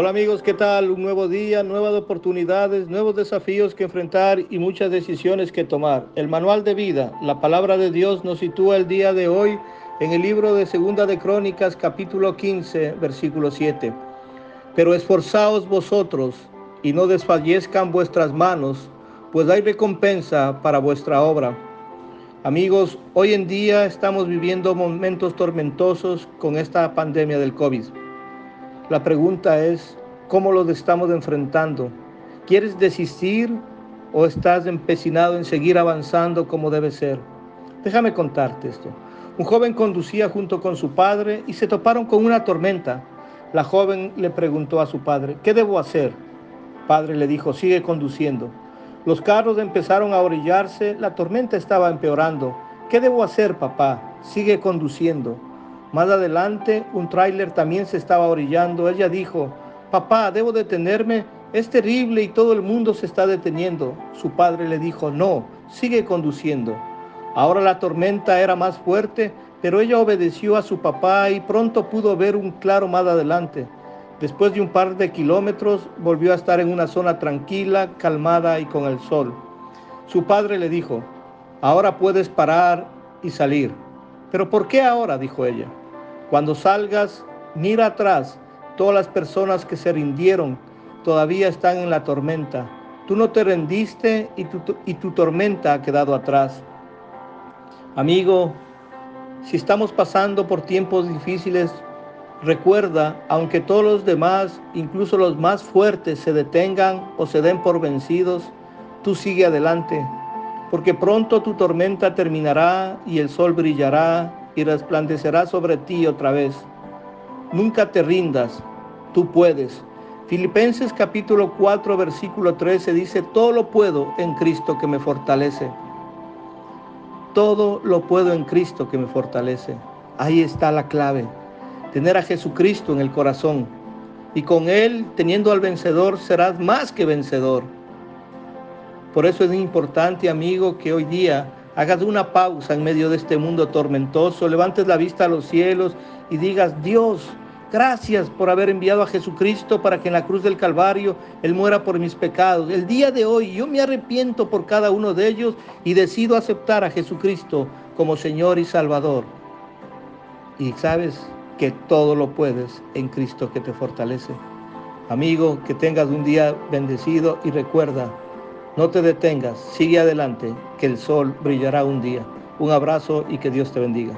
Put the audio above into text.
Hola amigos, ¿qué tal? Un nuevo día, nuevas oportunidades, nuevos desafíos que enfrentar y muchas decisiones que tomar. El manual de vida, la palabra de Dios nos sitúa el día de hoy en el libro de Segunda de Crónicas, capítulo 15, versículo 7. Pero esforzaos vosotros y no desfallezcan vuestras manos, pues hay recompensa para vuestra obra. Amigos, hoy en día estamos viviendo momentos tormentosos con esta pandemia del COVID. La pregunta es, ¿cómo los estamos enfrentando? ¿Quieres desistir o estás empecinado en seguir avanzando como debe ser? Déjame contarte esto. Un joven conducía junto con su padre y se toparon con una tormenta. La joven le preguntó a su padre, ¿qué debo hacer? Padre le dijo, sigue conduciendo. Los carros empezaron a orillarse, la tormenta estaba empeorando. ¿Qué debo hacer, papá? Sigue conduciendo. Más adelante, un tráiler también se estaba orillando. Ella dijo, papá, ¿debo detenerme? Es terrible y todo el mundo se está deteniendo. Su padre le dijo, no, sigue conduciendo. Ahora la tormenta era más fuerte, pero ella obedeció a su papá y pronto pudo ver un claro más adelante. Después de un par de kilómetros, volvió a estar en una zona tranquila, calmada y con el sol. Su padre le dijo, ahora puedes parar y salir. Pero ¿por qué ahora? dijo ella. Cuando salgas, mira atrás. Todas las personas que se rindieron todavía están en la tormenta. Tú no te rendiste y tu, y tu tormenta ha quedado atrás. Amigo, si estamos pasando por tiempos difíciles, recuerda, aunque todos los demás, incluso los más fuertes, se detengan o se den por vencidos, tú sigue adelante, porque pronto tu tormenta terminará y el sol brillará y resplandecerá sobre ti otra vez. Nunca te rindas, tú puedes. Filipenses capítulo 4 versículo 13 dice, todo lo puedo en Cristo que me fortalece. Todo lo puedo en Cristo que me fortalece. Ahí está la clave. Tener a Jesucristo en el corazón. Y con Él, teniendo al vencedor, serás más que vencedor. Por eso es importante, amigo, que hoy día hagas una pausa en medio de este mundo tormentoso, levantes la vista a los cielos y digas, Dios, gracias por haber enviado a Jesucristo para que en la cruz del Calvario Él muera por mis pecados. El día de hoy yo me arrepiento por cada uno de ellos y decido aceptar a Jesucristo como Señor y Salvador. Y sabes que todo lo puedes en Cristo que te fortalece. Amigo, que tengas un día bendecido y recuerda, no te detengas, sigue adelante, que el sol brillará un día. Un abrazo y que Dios te bendiga.